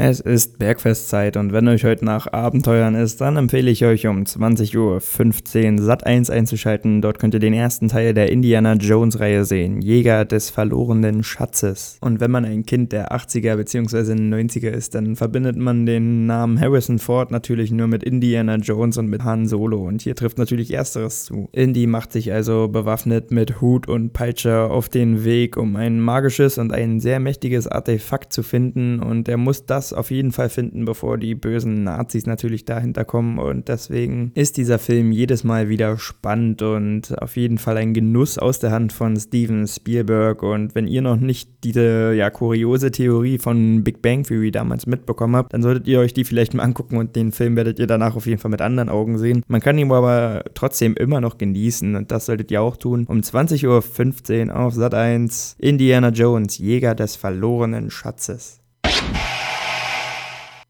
Es ist Bergfestzeit und wenn euch heute nach Abenteuern ist, dann empfehle ich euch um 20.15 Uhr Sat 1 einzuschalten. Dort könnt ihr den ersten Teil der Indiana Jones Reihe sehen, Jäger des verlorenen Schatzes. Und wenn man ein Kind der 80er bzw. 90er ist, dann verbindet man den Namen Harrison Ford natürlich nur mit Indiana Jones und mit Han Solo. Und hier trifft natürlich ersteres zu. Indy macht sich also bewaffnet mit Hut und Peitsche auf den Weg, um ein magisches und ein sehr mächtiges Artefakt zu finden und er muss das auf jeden Fall finden, bevor die bösen Nazis natürlich dahinter kommen. Und deswegen ist dieser Film jedes Mal wieder spannend und auf jeden Fall ein Genuss aus der Hand von Steven Spielberg. Und wenn ihr noch nicht diese ja, kuriose Theorie von Big Bang Theory damals mitbekommen habt, dann solltet ihr euch die vielleicht mal angucken und den Film werdet ihr danach auf jeden Fall mit anderen Augen sehen. Man kann ihn aber trotzdem immer noch genießen und das solltet ihr auch tun. Um 20.15 Uhr auf Sat 1 Indiana Jones, Jäger des verlorenen Schatzes.